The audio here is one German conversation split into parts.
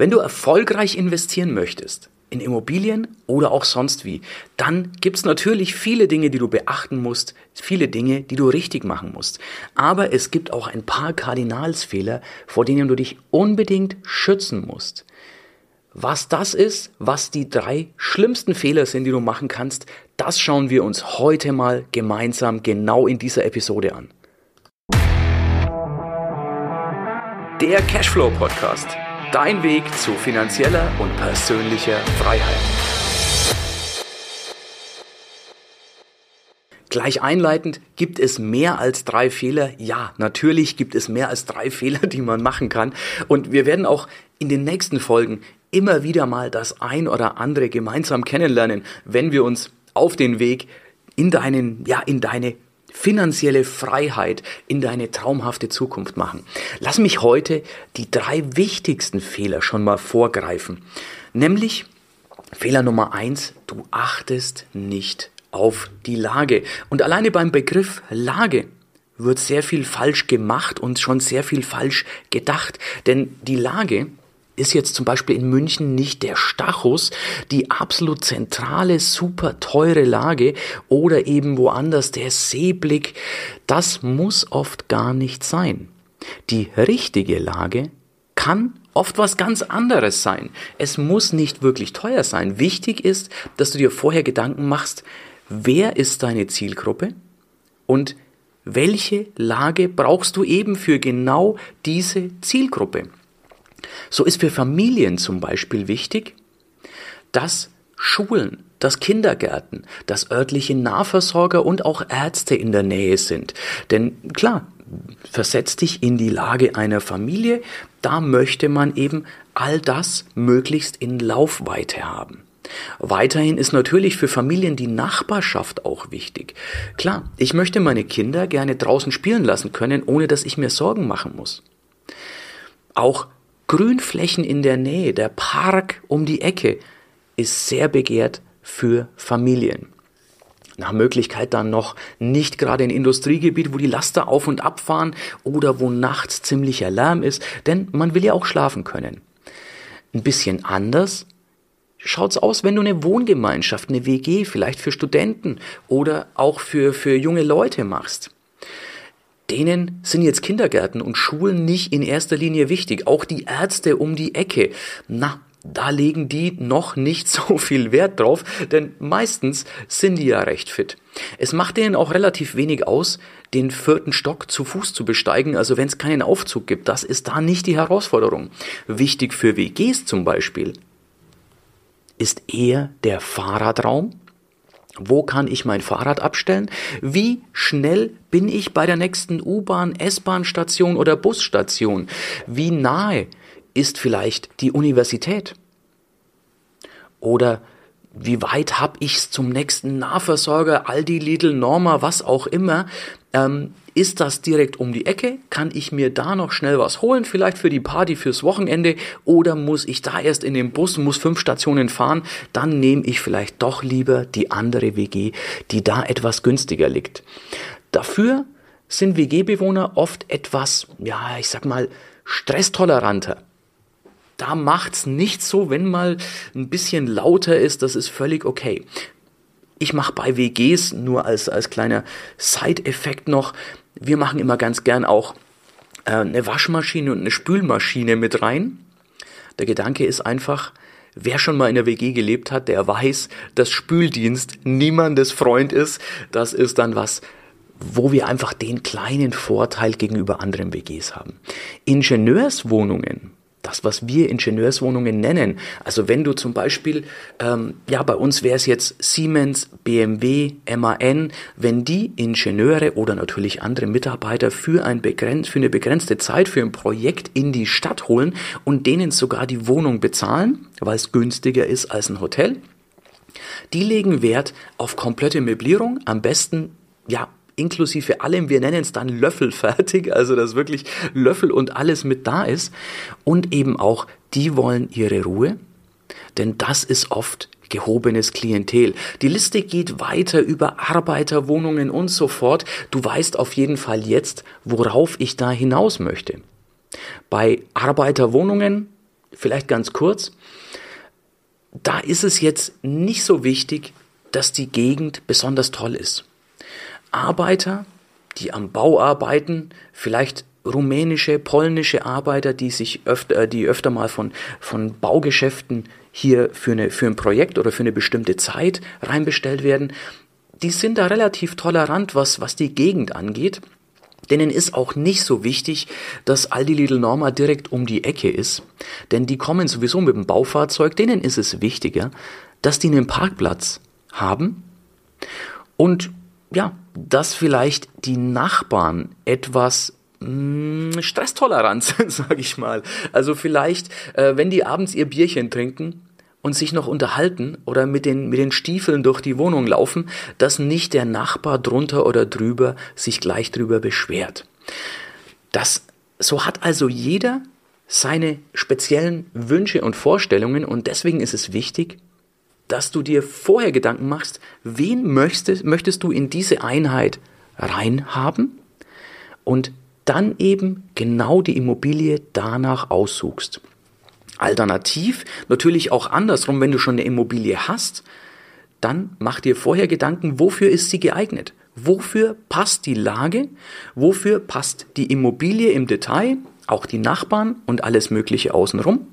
Wenn du erfolgreich investieren möchtest, in Immobilien oder auch sonst wie, dann gibt's natürlich viele Dinge, die du beachten musst, viele Dinge, die du richtig machen musst. Aber es gibt auch ein paar Kardinalsfehler, vor denen du dich unbedingt schützen musst. Was das ist, was die drei schlimmsten Fehler sind, die du machen kannst, das schauen wir uns heute mal gemeinsam genau in dieser Episode an. Der Cashflow Podcast Dein Weg zu finanzieller und persönlicher Freiheit. Gleich einleitend, gibt es mehr als drei Fehler? Ja, natürlich gibt es mehr als drei Fehler, die man machen kann. Und wir werden auch in den nächsten Folgen immer wieder mal das ein oder andere gemeinsam kennenlernen, wenn wir uns auf den Weg in deinen, ja, in deine finanzielle Freiheit in deine traumhafte Zukunft machen. Lass mich heute die drei wichtigsten Fehler schon mal vorgreifen. Nämlich Fehler Nummer eins, du achtest nicht auf die Lage. Und alleine beim Begriff Lage wird sehr viel falsch gemacht und schon sehr viel falsch gedacht. Denn die Lage ist jetzt zum Beispiel in München nicht der Stachus, die absolut zentrale, super teure Lage oder eben woanders der Seeblick. Das muss oft gar nicht sein. Die richtige Lage kann oft was ganz anderes sein. Es muss nicht wirklich teuer sein. Wichtig ist, dass du dir vorher Gedanken machst, wer ist deine Zielgruppe und welche Lage brauchst du eben für genau diese Zielgruppe. So ist für Familien zum Beispiel wichtig, dass Schulen, dass Kindergärten, dass örtliche Nahversorger und auch Ärzte in der Nähe sind. Denn klar, versetz dich in die Lage einer Familie, da möchte man eben all das möglichst in Laufweite haben. Weiterhin ist natürlich für Familien die Nachbarschaft auch wichtig. Klar, ich möchte meine Kinder gerne draußen spielen lassen können, ohne dass ich mir Sorgen machen muss. Auch Grünflächen in der Nähe, der Park um die Ecke ist sehr begehrt für Familien. Nach Möglichkeit dann noch nicht gerade ein Industriegebiet, wo die Laster auf und ab fahren oder wo nachts ziemlicher Lärm ist, denn man will ja auch schlafen können. Ein bisschen anders schaut's aus, wenn du eine Wohngemeinschaft, eine WG vielleicht für Studenten oder auch für, für junge Leute machst denen sind jetzt Kindergärten und Schulen nicht in erster Linie wichtig. Auch die Ärzte um die Ecke. Na, da legen die noch nicht so viel Wert drauf, denn meistens sind die ja recht fit. Es macht denen auch relativ wenig aus, den vierten Stock zu Fuß zu besteigen, also wenn es keinen Aufzug gibt. Das ist da nicht die Herausforderung. Wichtig für WGs zum Beispiel ist eher der Fahrradraum wo kann ich mein Fahrrad abstellen? Wie schnell bin ich bei der nächsten U-Bahn, S-Bahn-Station oder Busstation? Wie nahe ist vielleicht die Universität? Oder wie weit habe ich's zum nächsten Nahversorger, Aldi, Lidl, Norma, was auch immer? Ähm, ist das direkt um die Ecke? Kann ich mir da noch schnell was holen, vielleicht für die Party fürs Wochenende? Oder muss ich da erst in den Bus, muss fünf Stationen fahren? Dann nehme ich vielleicht doch lieber die andere WG, die da etwas günstiger liegt. Dafür sind WG-Bewohner oft etwas, ja, ich sag mal, stresstoleranter. Da macht's nicht so, wenn mal ein bisschen lauter ist, das ist völlig okay. Ich mache bei WGs nur als, als kleiner Side-Effekt noch, wir machen immer ganz gern auch äh, eine Waschmaschine und eine Spülmaschine mit rein. Der Gedanke ist einfach, wer schon mal in der WG gelebt hat, der weiß, dass Spüldienst niemandes Freund ist. Das ist dann was, wo wir einfach den kleinen Vorteil gegenüber anderen WGs haben. Ingenieurswohnungen das, was wir Ingenieurswohnungen nennen. Also wenn du zum Beispiel, ähm, ja, bei uns wäre es jetzt Siemens, BMW, MAN, wenn die Ingenieure oder natürlich andere Mitarbeiter für, ein begrenzt, für eine begrenzte Zeit für ein Projekt in die Stadt holen und denen sogar die Wohnung bezahlen, weil es günstiger ist als ein Hotel, die legen Wert auf komplette Möblierung, am besten ja inklusive allem, wir nennen es dann Löffel fertig, also dass wirklich Löffel und alles mit da ist. Und eben auch, die wollen ihre Ruhe, denn das ist oft gehobenes Klientel. Die Liste geht weiter über Arbeiterwohnungen und so fort. Du weißt auf jeden Fall jetzt, worauf ich da hinaus möchte. Bei Arbeiterwohnungen vielleicht ganz kurz. Da ist es jetzt nicht so wichtig, dass die Gegend besonders toll ist. Arbeiter, die am Bau arbeiten, vielleicht rumänische, polnische Arbeiter, die sich öfter, äh, die öfter mal von, von Baugeschäften hier für, eine, für ein Projekt oder für eine bestimmte Zeit reinbestellt werden, die sind da relativ tolerant, was, was die Gegend angeht. Denen ist auch nicht so wichtig, dass Aldi Lidl Norma direkt um die Ecke ist, denn die kommen sowieso mit dem Baufahrzeug. Denen ist es wichtiger, dass die einen Parkplatz haben und ja, dass vielleicht die Nachbarn etwas mh, hm, Stresstoleranz, sage ich mal. Also vielleicht, äh, wenn die abends ihr Bierchen trinken, und sich noch unterhalten oder mit den, mit den Stiefeln durch die Wohnung laufen, dass nicht der Nachbar drunter oder drüber sich gleich drüber beschwert. Das, so hat also jeder seine speziellen Wünsche und Vorstellungen und deswegen ist es wichtig, dass du dir vorher Gedanken machst, wen möchtest, möchtest du in diese Einheit reinhaben und dann eben genau die Immobilie danach aussuchst. Alternativ natürlich auch andersrum, wenn du schon eine Immobilie hast, dann mach dir vorher Gedanken, wofür ist sie geeignet? Wofür passt die Lage? Wofür passt die Immobilie im Detail? Auch die Nachbarn und alles Mögliche außenrum?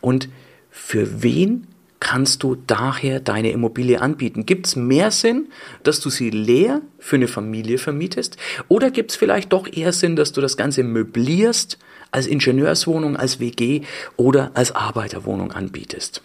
Und für wen kannst du daher deine Immobilie anbieten? Gibt es mehr Sinn, dass du sie leer für eine Familie vermietest? Oder gibt es vielleicht doch eher Sinn, dass du das Ganze möblierst, als Ingenieurswohnung, als WG oder als Arbeiterwohnung anbietest?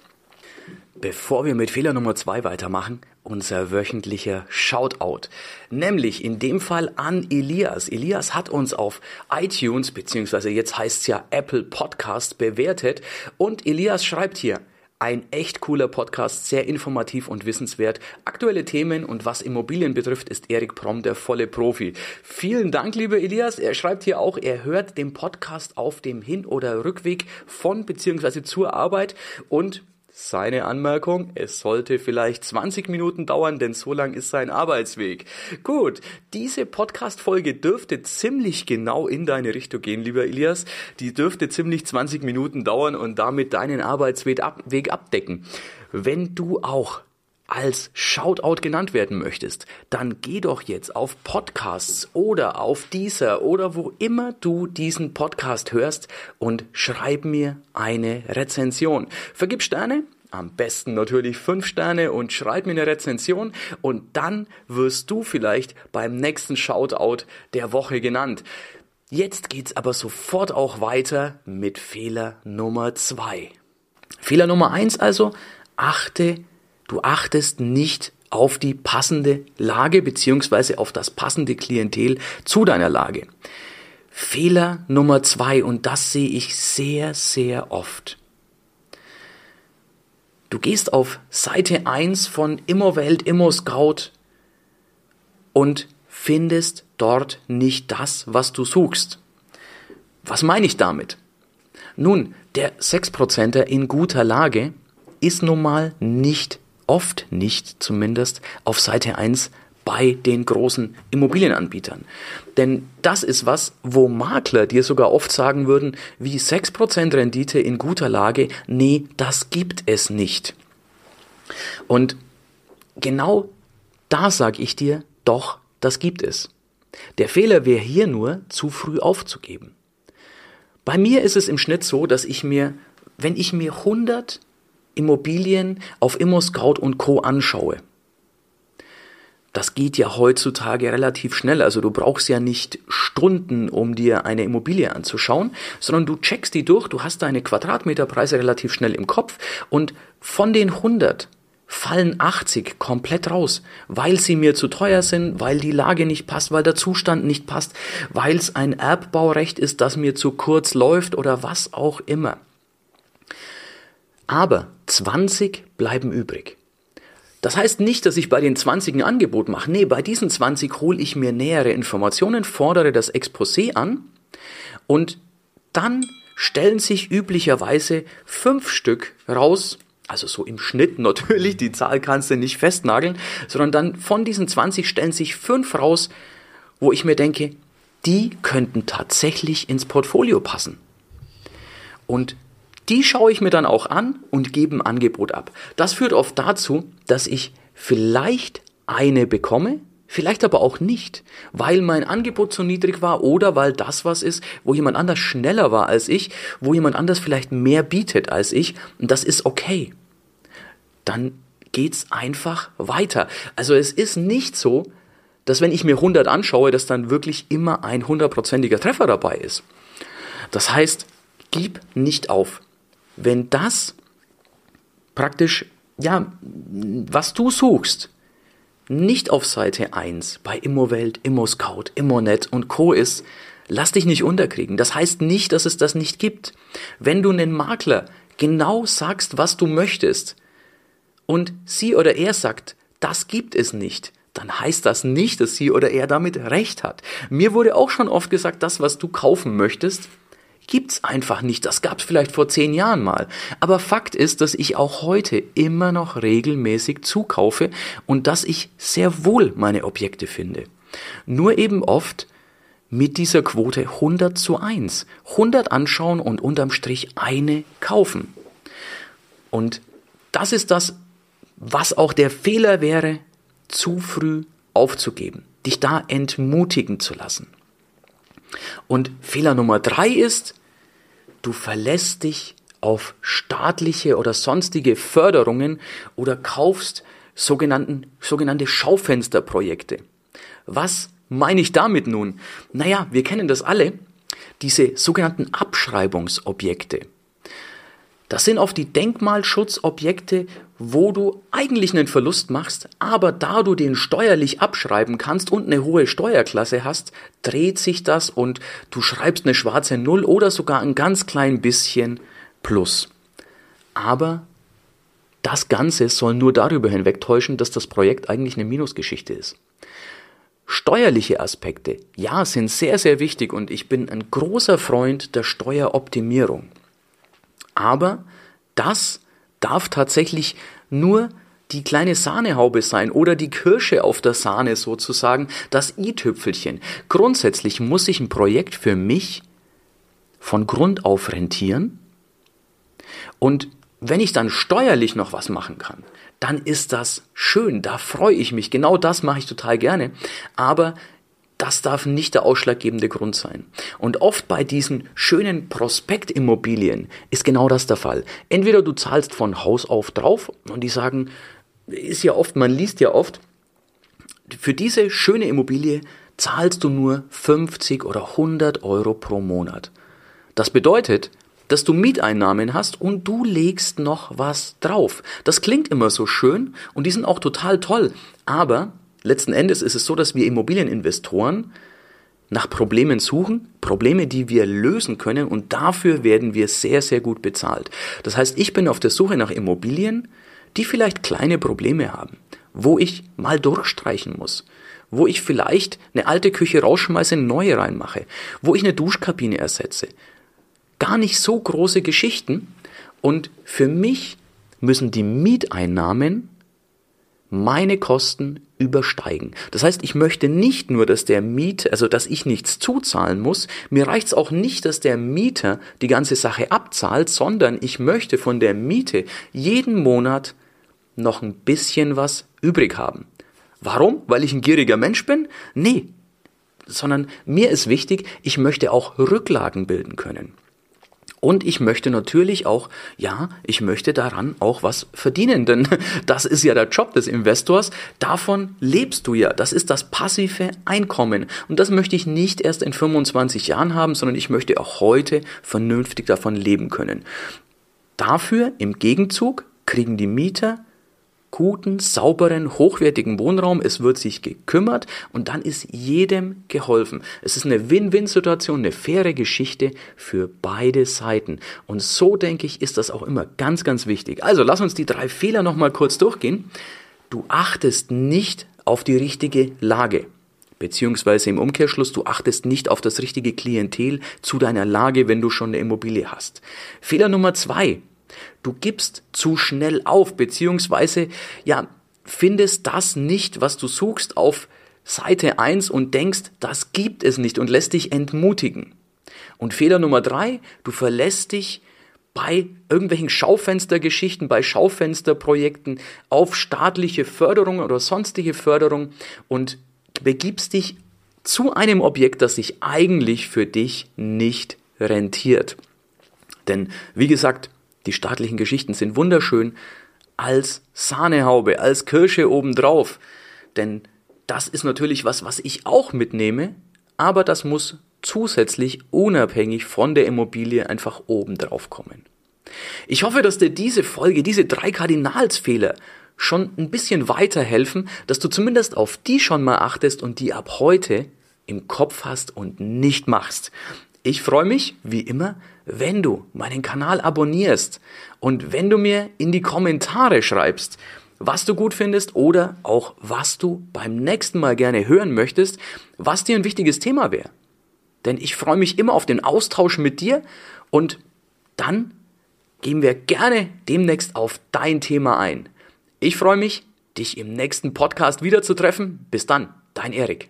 Bevor wir mit Fehler Nummer zwei weitermachen, unser wöchentlicher Shoutout. Nämlich in dem Fall an Elias. Elias hat uns auf iTunes, beziehungsweise jetzt heißt es ja Apple Podcast bewertet und Elias schreibt hier, ein echt cooler Podcast, sehr informativ und wissenswert. Aktuelle Themen und was Immobilien betrifft, ist Erik Prom der volle Profi. Vielen Dank, lieber Elias. Er schreibt hier auch, er hört den Podcast auf dem Hin- oder Rückweg von bzw. zur Arbeit und seine Anmerkung, es sollte vielleicht 20 Minuten dauern, denn so lang ist sein Arbeitsweg. Gut, diese Podcast-Folge dürfte ziemlich genau in deine Richtung gehen, lieber Elias. Die dürfte ziemlich 20 Minuten dauern und damit deinen Arbeitsweg abdecken. Wenn du auch als Shoutout genannt werden möchtest, dann geh doch jetzt auf Podcasts oder auf dieser oder wo immer du diesen Podcast hörst und schreib mir eine Rezension. Vergib Sterne, am besten natürlich fünf Sterne und schreib mir eine Rezension und dann wirst du vielleicht beim nächsten Shoutout der Woche genannt. Jetzt geht's aber sofort auch weiter mit Fehler Nummer zwei. Fehler Nummer eins also, achte Du achtest nicht auf die passende Lage beziehungsweise auf das passende Klientel zu deiner Lage. Fehler Nummer zwei, und das sehe ich sehr, sehr oft. Du gehst auf Seite 1 von Immowelt, ImmoScout und findest dort nicht das, was du suchst. Was meine ich damit? Nun, der 6%er in guter Lage ist nun mal nicht oft nicht zumindest auf Seite 1 bei den großen Immobilienanbietern. Denn das ist was, wo Makler dir sogar oft sagen würden, wie 6% Rendite in guter Lage, nee, das gibt es nicht. Und genau da sage ich dir, doch, das gibt es. Der Fehler wäre hier nur, zu früh aufzugeben. Bei mir ist es im Schnitt so, dass ich mir, wenn ich mir 100 Immobilien auf ImmoScout und Co. anschaue, das geht ja heutzutage relativ schnell. Also du brauchst ja nicht Stunden, um dir eine Immobilie anzuschauen, sondern du checkst die durch, du hast deine Quadratmeterpreise relativ schnell im Kopf und von den 100 fallen 80 komplett raus, weil sie mir zu teuer sind, weil die Lage nicht passt, weil der Zustand nicht passt, weil es ein Erbbaurecht ist, das mir zu kurz läuft oder was auch immer. Aber 20 bleiben übrig. Das heißt nicht, dass ich bei den 20 ein Angebot mache. Nee, bei diesen 20 hole ich mir nähere Informationen, fordere das Exposé an und dann stellen sich üblicherweise fünf Stück raus, also so im Schnitt natürlich, die Zahl kannst du nicht festnageln, sondern dann von diesen 20 stellen sich fünf raus, wo ich mir denke, die könnten tatsächlich ins Portfolio passen. Und Die schaue ich mir dann auch an und gebe ein Angebot ab. Das führt oft dazu, dass ich vielleicht eine bekomme, vielleicht aber auch nicht, weil mein Angebot zu niedrig war oder weil das was ist, wo jemand anders schneller war als ich, wo jemand anders vielleicht mehr bietet als ich und das ist okay. Dann geht's einfach weiter. Also es ist nicht so, dass wenn ich mir 100 anschaue, dass dann wirklich immer ein hundertprozentiger Treffer dabei ist. Das heißt, gib nicht auf. Wenn das praktisch, ja, was du suchst, nicht auf Seite 1 bei Immowelt, Immoscout, Immonet und Co. ist, lass dich nicht unterkriegen. Das heißt nicht, dass es das nicht gibt. Wenn du einen Makler genau sagst, was du möchtest, und sie oder er sagt, das gibt es nicht, dann heißt das nicht, dass sie oder er damit recht hat. Mir wurde auch schon oft gesagt, das, was du kaufen möchtest, gibt's einfach nicht. Das gab's vielleicht vor zehn Jahren mal. Aber Fakt ist, dass ich auch heute immer noch regelmäßig zukaufe und dass ich sehr wohl meine Objekte finde. Nur eben oft mit dieser Quote 100 zu 1. 100 anschauen und unterm Strich eine kaufen. Und das ist das, was auch der Fehler wäre, zu früh aufzugeben, dich da entmutigen zu lassen. Und Fehler Nummer drei ist, du verlässt dich auf staatliche oder sonstige Förderungen oder kaufst sogenannten, sogenannte Schaufensterprojekte. Was meine ich damit nun? Naja, wir kennen das alle, diese sogenannten Abschreibungsobjekte. Das sind oft die Denkmalschutzobjekte, wo du eigentlich einen Verlust machst, aber da du den steuerlich abschreiben kannst und eine hohe Steuerklasse hast, dreht sich das und du schreibst eine schwarze Null oder sogar ein ganz klein bisschen Plus. Aber das Ganze soll nur darüber hinwegtäuschen, dass das Projekt eigentlich eine Minusgeschichte ist. Steuerliche Aspekte, ja, sind sehr, sehr wichtig und ich bin ein großer Freund der Steueroptimierung. Aber das darf tatsächlich nur die kleine Sahnehaube sein oder die Kirsche auf der Sahne sozusagen, das i-Tüpfelchen. Grundsätzlich muss sich ein Projekt für mich von Grund auf rentieren. Und wenn ich dann steuerlich noch was machen kann, dann ist das schön, da freue ich mich. Genau das mache ich total gerne. Aber das darf nicht der ausschlaggebende Grund sein. Und oft bei diesen schönen Prospektimmobilien ist genau das der Fall. Entweder du zahlst von Haus auf drauf und die sagen, ist ja oft, man liest ja oft, für diese schöne Immobilie zahlst du nur 50 oder 100 Euro pro Monat. Das bedeutet, dass du Mieteinnahmen hast und du legst noch was drauf. Das klingt immer so schön und die sind auch total toll, aber letzten Endes ist es so, dass wir Immobilieninvestoren nach Problemen suchen, Probleme, die wir lösen können und dafür werden wir sehr, sehr gut bezahlt. Das heißt, ich bin auf der Suche nach Immobilien, die vielleicht kleine Probleme haben, wo ich mal durchstreichen muss, wo ich vielleicht eine alte Küche rausschmeiße, eine neue reinmache, wo ich eine Duschkabine ersetze. Gar nicht so große Geschichten und für mich müssen die Mieteinnahmen meine Kosten übersteigen. Das heißt, ich möchte nicht nur, dass der Miet, also dass ich nichts zuzahlen muss, mir reicht es auch nicht, dass der Mieter die ganze Sache abzahlt, sondern ich möchte von der Miete jeden Monat noch ein bisschen was übrig haben. Warum? Weil ich ein gieriger Mensch bin? Nee, sondern mir ist wichtig, ich möchte auch Rücklagen bilden können. Und ich möchte natürlich auch, ja, ich möchte daran auch was verdienen, denn das ist ja der Job des Investors. Davon lebst du ja. Das ist das passive Einkommen. Und das möchte ich nicht erst in 25 Jahren haben, sondern ich möchte auch heute vernünftig davon leben können. Dafür im Gegenzug kriegen die Mieter guten, sauberen, hochwertigen Wohnraum. Es wird sich gekümmert und dann ist jedem geholfen. Es ist eine Win-Win-Situation, eine faire Geschichte für beide Seiten. Und so denke ich, ist das auch immer ganz, ganz wichtig. Also lass uns die drei Fehler nochmal kurz durchgehen. Du achtest nicht auf die richtige Lage. Beziehungsweise im Umkehrschluss, du achtest nicht auf das richtige Klientel zu deiner Lage, wenn du schon eine Immobilie hast. Fehler Nummer zwei, Du gibst zu schnell auf, beziehungsweise, ja, findest das nicht, was du suchst, auf Seite 1 und denkst, das gibt es nicht und lässt dich entmutigen. Und Fehler Nummer drei, du verlässt dich bei irgendwelchen Schaufenstergeschichten, bei Schaufensterprojekten auf staatliche Förderung oder sonstige Förderung und begibst dich zu einem Objekt, das sich eigentlich für dich nicht rentiert. Denn wie gesagt, die staatlichen Geschichten sind wunderschön als Sahnehaube, als Kirsche obendrauf. Denn das ist natürlich was, was ich auch mitnehme, aber das muss zusätzlich unabhängig von der Immobilie einfach obendrauf kommen. Ich hoffe, dass dir diese Folge, diese drei Kardinalsfehler schon ein bisschen weiterhelfen, dass du zumindest auf die schon mal achtest und die ab heute im Kopf hast und nicht machst. Ich freue mich, wie immer, wenn du meinen Kanal abonnierst und wenn du mir in die Kommentare schreibst, was du gut findest oder auch was du beim nächsten Mal gerne hören möchtest, was dir ein wichtiges Thema wäre. Denn ich freue mich immer auf den Austausch mit dir und dann gehen wir gerne demnächst auf dein Thema ein. Ich freue mich, dich im nächsten Podcast wiederzutreffen. Bis dann, dein Erik.